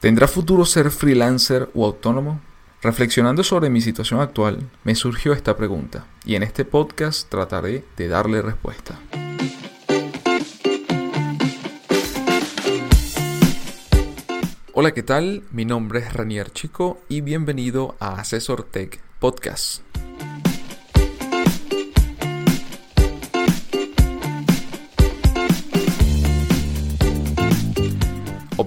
¿Tendrá futuro ser freelancer o autónomo? Reflexionando sobre mi situación actual, me surgió esta pregunta y en este podcast trataré de darle respuesta. Hola, ¿qué tal? Mi nombre es Ranier Chico y bienvenido a Asesor Tech Podcast.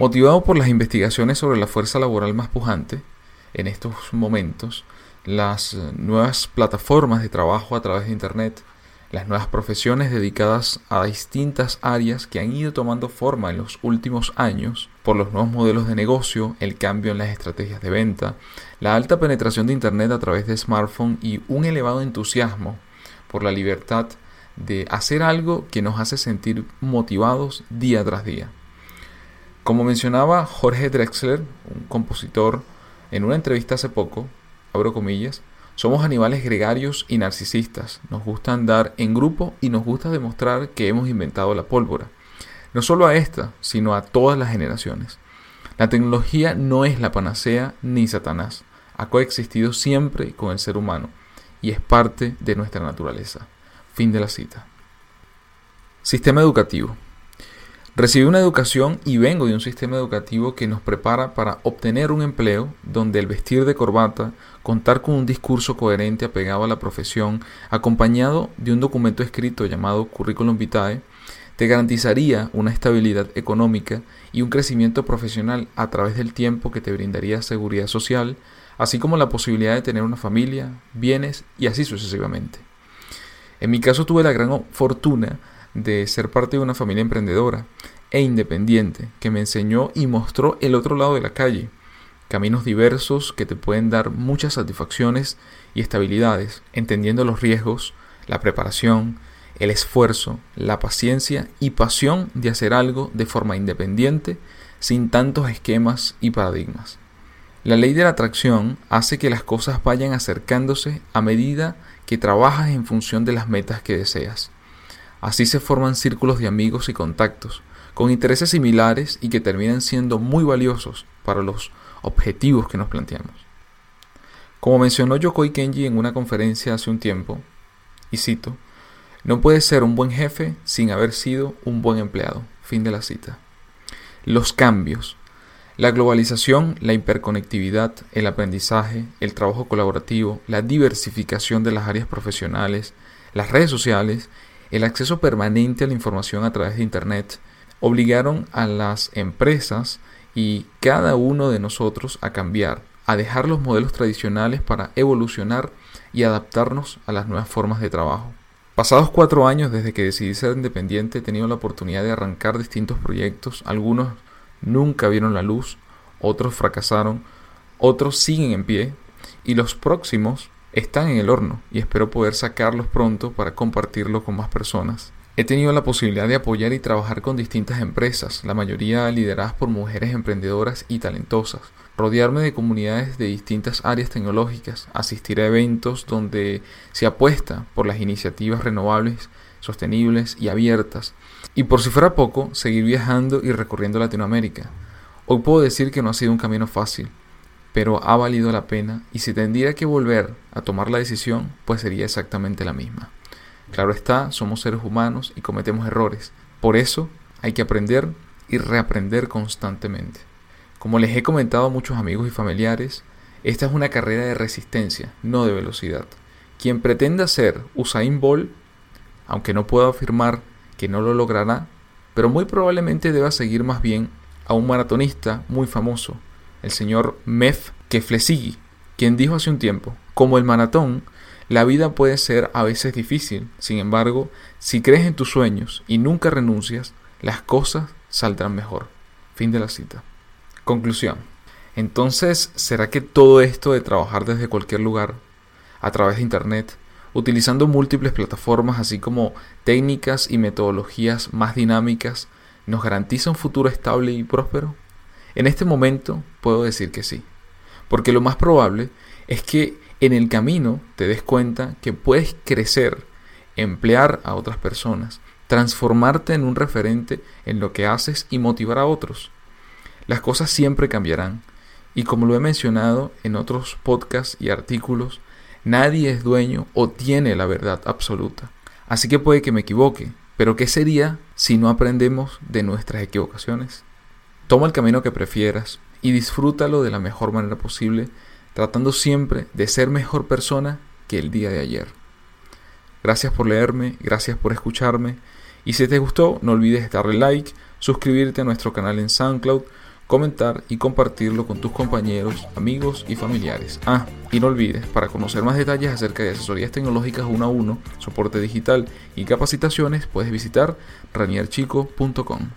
Motivado por las investigaciones sobre la fuerza laboral más pujante, en estos momentos, las eh, nuevas plataformas de trabajo a través de Internet, las nuevas profesiones dedicadas a distintas áreas que han ido tomando forma en los últimos años por los nuevos modelos de negocio, el cambio en las estrategias de venta, la alta penetración de Internet a través de smartphone y un elevado entusiasmo por la libertad de hacer algo que nos hace sentir motivados día tras día. Como mencionaba Jorge Drexler, un compositor, en una entrevista hace poco, abro comillas, somos animales gregarios y narcisistas, nos gusta andar en grupo y nos gusta demostrar que hemos inventado la pólvora. No solo a esta, sino a todas las generaciones. La tecnología no es la panacea ni Satanás, ha coexistido siempre con el ser humano y es parte de nuestra naturaleza. Fin de la cita. Sistema educativo. Recibí una educación y vengo de un sistema educativo que nos prepara para obtener un empleo donde el vestir de corbata, contar con un discurso coherente apegado a la profesión, acompañado de un documento escrito llamado Curriculum Vitae, te garantizaría una estabilidad económica y un crecimiento profesional a través del tiempo que te brindaría seguridad social, así como la posibilidad de tener una familia, bienes y así sucesivamente. En mi caso tuve la gran fortuna de ser parte de una familia emprendedora e independiente que me enseñó y mostró el otro lado de la calle, caminos diversos que te pueden dar muchas satisfacciones y estabilidades, entendiendo los riesgos, la preparación, el esfuerzo, la paciencia y pasión de hacer algo de forma independiente, sin tantos esquemas y paradigmas. La ley de la atracción hace que las cosas vayan acercándose a medida que trabajas en función de las metas que deseas. Así se forman círculos de amigos y contactos, con intereses similares y que terminan siendo muy valiosos para los objetivos que nos planteamos. Como mencionó Yokoi Kenji en una conferencia hace un tiempo, y cito, no puedes ser un buen jefe sin haber sido un buen empleado. Fin de la cita. Los cambios. La globalización, la hiperconectividad, el aprendizaje, el trabajo colaborativo, la diversificación de las áreas profesionales, las redes sociales el acceso permanente a la información a través de Internet obligaron a las empresas y cada uno de nosotros a cambiar, a dejar los modelos tradicionales para evolucionar y adaptarnos a las nuevas formas de trabajo. Pasados cuatro años desde que decidí ser independiente he tenido la oportunidad de arrancar distintos proyectos, algunos nunca vieron la luz, otros fracasaron, otros siguen en pie y los próximos están en el horno y espero poder sacarlos pronto para compartirlo con más personas. He tenido la posibilidad de apoyar y trabajar con distintas empresas, la mayoría lideradas por mujeres emprendedoras y talentosas, rodearme de comunidades de distintas áreas tecnológicas, asistir a eventos donde se apuesta por las iniciativas renovables, sostenibles y abiertas, y por si fuera poco, seguir viajando y recorriendo Latinoamérica. Hoy puedo decir que no ha sido un camino fácil, pero ha valido la pena y si tendría que volver a tomar la decisión, pues sería exactamente la misma. Claro está, somos seres humanos y cometemos errores. Por eso hay que aprender y reaprender constantemente. Como les he comentado a muchos amigos y familiares, esta es una carrera de resistencia, no de velocidad. Quien pretenda ser Usain Bolt, aunque no puedo afirmar que no lo logrará, pero muy probablemente deba seguir más bien a un maratonista muy famoso, el señor Mef Keflesigi, quien dijo hace un tiempo, como el maratón, la vida puede ser a veces difícil, sin embargo, si crees en tus sueños y nunca renuncias, las cosas saldrán mejor. Fin de la cita. Conclusión. Entonces, ¿será que todo esto de trabajar desde cualquier lugar, a través de Internet, utilizando múltiples plataformas así como técnicas y metodologías más dinámicas, nos garantiza un futuro estable y próspero? En este momento puedo decir que sí, porque lo más probable es que en el camino te des cuenta que puedes crecer, emplear a otras personas, transformarte en un referente en lo que haces y motivar a otros. Las cosas siempre cambiarán y como lo he mencionado en otros podcasts y artículos, nadie es dueño o tiene la verdad absoluta. Así que puede que me equivoque, pero ¿qué sería si no aprendemos de nuestras equivocaciones? Toma el camino que prefieras y disfrútalo de la mejor manera posible, tratando siempre de ser mejor persona que el día de ayer. Gracias por leerme, gracias por escucharme y si te gustó no olvides darle like, suscribirte a nuestro canal en SoundCloud, comentar y compartirlo con tus compañeros, amigos y familiares. Ah, y no olvides, para conocer más detalles acerca de asesorías tecnológicas uno a uno, soporte digital y capacitaciones, puedes visitar ranierchico.com.